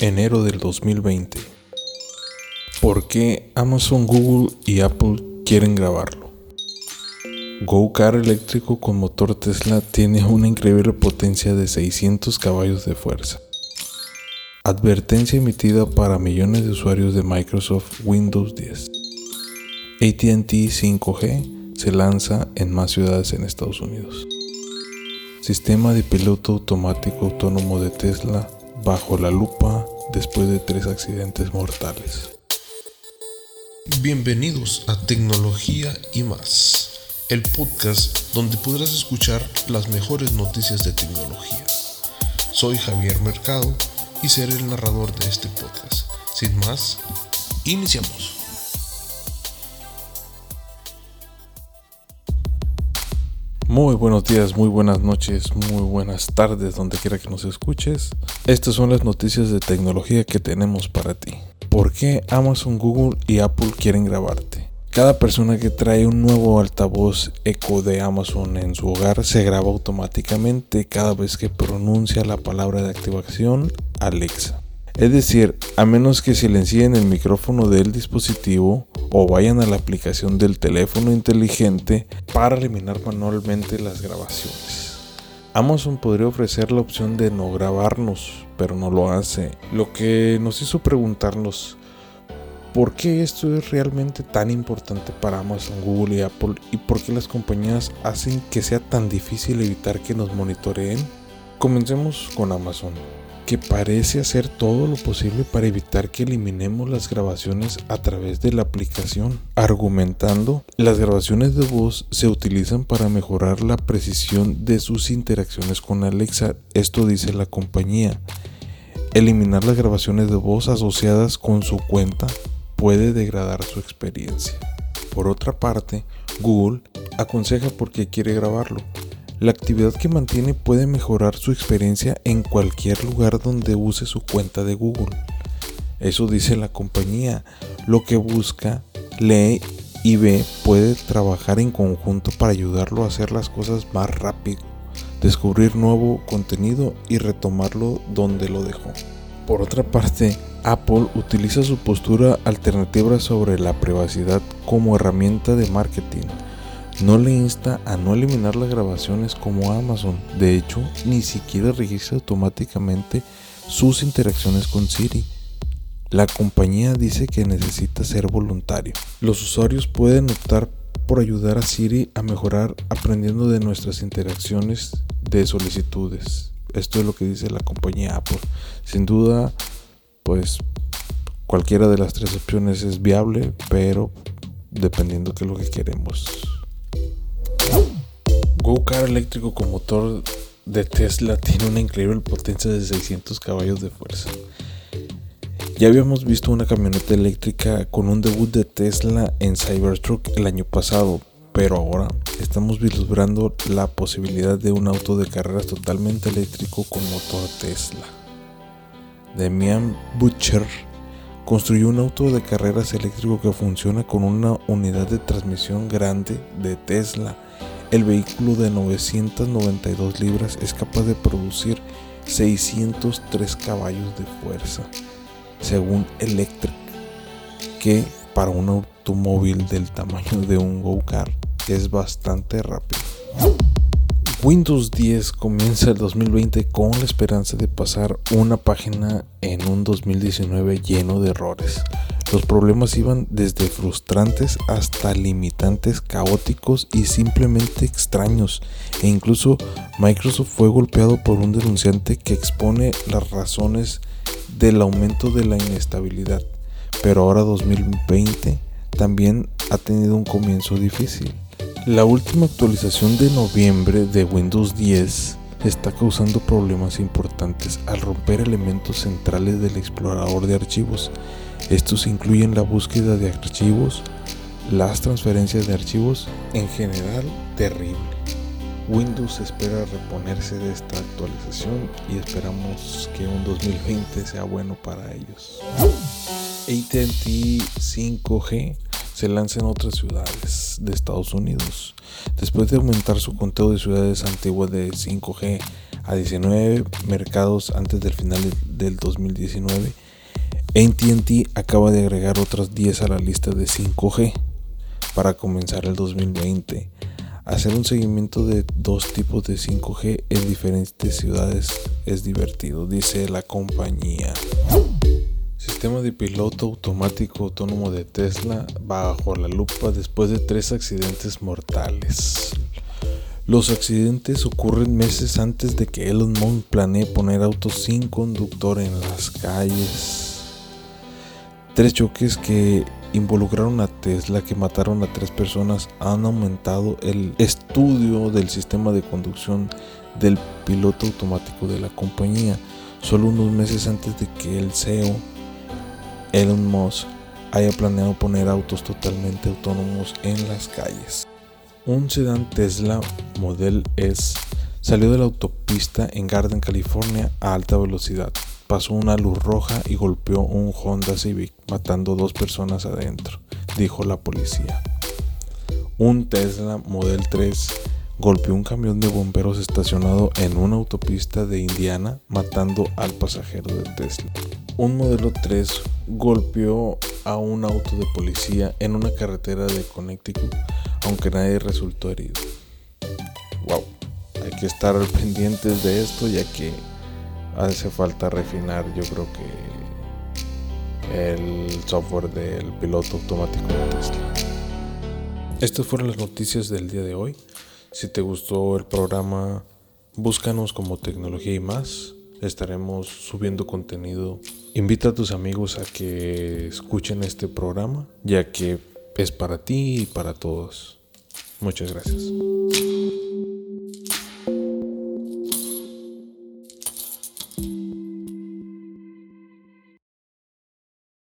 enero del 2020. ¿Por qué Amazon, Google y Apple quieren grabarlo? Go Car eléctrico con motor Tesla tiene una increíble potencia de 600 caballos de fuerza. Advertencia emitida para millones de usuarios de Microsoft Windows 10. ATT 5G se lanza en más ciudades en Estados Unidos. Sistema de piloto automático autónomo de Tesla bajo la lupa después de tres accidentes mortales. Bienvenidos a Tecnología y más, el podcast donde podrás escuchar las mejores noticias de tecnología. Soy Javier Mercado y seré el narrador de este podcast. Sin más, iniciamos. Muy buenos días, muy buenas noches, muy buenas tardes, donde quiera que nos escuches. Estas son las noticias de tecnología que tenemos para ti. ¿Por qué Amazon, Google y Apple quieren grabarte? Cada persona que trae un nuevo altavoz Echo de Amazon en su hogar se graba automáticamente cada vez que pronuncia la palabra de activación Alexa. Es decir, a menos que silencien el micrófono del dispositivo o vayan a la aplicación del teléfono inteligente para eliminar manualmente las grabaciones. Amazon podría ofrecer la opción de no grabarnos, pero no lo hace, lo que nos hizo preguntarnos por qué esto es realmente tan importante para Amazon, Google y Apple y por qué las compañías hacen que sea tan difícil evitar que nos monitoreen. Comencemos con Amazon que parece hacer todo lo posible para evitar que eliminemos las grabaciones a través de la aplicación, argumentando las grabaciones de voz se utilizan para mejorar la precisión de sus interacciones con Alexa, esto dice la compañía. Eliminar las grabaciones de voz asociadas con su cuenta puede degradar su experiencia. Por otra parte, Google aconseja por qué quiere grabarlo la actividad que mantiene puede mejorar su experiencia en cualquier lugar donde use su cuenta de Google. Eso dice la compañía. Lo que busca, lee y ve puede trabajar en conjunto para ayudarlo a hacer las cosas más rápido, descubrir nuevo contenido y retomarlo donde lo dejó. Por otra parte, Apple utiliza su postura alternativa sobre la privacidad como herramienta de marketing no le insta a no eliminar las grabaciones como Amazon. De hecho, ni siquiera registra automáticamente sus interacciones con Siri. La compañía dice que necesita ser voluntario. Los usuarios pueden optar por ayudar a Siri a mejorar aprendiendo de nuestras interacciones de solicitudes. Esto es lo que dice la compañía Apple. Sin duda, pues cualquiera de las tres opciones es viable, pero dependiendo de lo que queremos. Go Car eléctrico con motor de Tesla tiene una increíble potencia de 600 caballos de fuerza. Ya habíamos visto una camioneta eléctrica con un debut de Tesla en Cybertruck el año pasado, pero ahora estamos vislumbrando la posibilidad de un auto de carreras totalmente eléctrico con motor Tesla. Demian Butcher construyó un auto de carreras eléctrico que funciona con una unidad de transmisión grande de Tesla el vehículo de 992 libras es capaz de producir 603 caballos de fuerza, según Electric, que para un automóvil del tamaño de un go-kart es bastante rápido. Windows 10 comienza el 2020 con la esperanza de pasar una página en un 2019 lleno de errores. Los problemas iban desde frustrantes hasta limitantes, caóticos y simplemente extraños. E incluso Microsoft fue golpeado por un denunciante que expone las razones del aumento de la inestabilidad. Pero ahora 2020 también ha tenido un comienzo difícil. La última actualización de noviembre de Windows 10 está causando problemas importantes al romper elementos centrales del explorador de archivos estos incluyen la búsqueda de archivos, las transferencias de archivos, en general terrible. Windows espera reponerse de esta actualización y esperamos que un 2020 sea bueno para ellos. ATT 5G se lanza en otras ciudades de Estados Unidos. Después de aumentar su conteo de ciudades antiguas de 5G a 19 mercados antes del final del 2019. ATT acaba de agregar otras 10 a la lista de 5G para comenzar el 2020. Hacer un seguimiento de dos tipos de 5G en diferentes ciudades es divertido, dice la compañía. Sistema de piloto automático autónomo de Tesla bajo la lupa después de tres accidentes mortales. Los accidentes ocurren meses antes de que Elon Musk planee poner autos sin conductor en las calles. Tres choques que involucraron a Tesla que mataron a tres personas han aumentado el estudio del sistema de conducción del piloto automático de la compañía, solo unos meses antes de que el CEO Elon Musk haya planeado poner autos totalmente autónomos en las calles. Un sedán Tesla Model S salió de la autopista en Garden, California a alta velocidad pasó una luz roja y golpeó un Honda Civic, matando dos personas adentro, dijo la policía. Un Tesla Model 3 golpeó un camión de bomberos estacionado en una autopista de Indiana, matando al pasajero del Tesla. Un modelo 3 golpeó a un auto de policía en una carretera de Connecticut, aunque nadie resultó herido. Wow, hay que estar pendientes de esto ya que hace falta refinar yo creo que el software del piloto automático de Tesla. Estas fueron las noticias del día de hoy. Si te gustó el programa, búscanos como tecnología y más. Estaremos subiendo contenido. Invita a tus amigos a que escuchen este programa, ya que es para ti y para todos. Muchas gracias.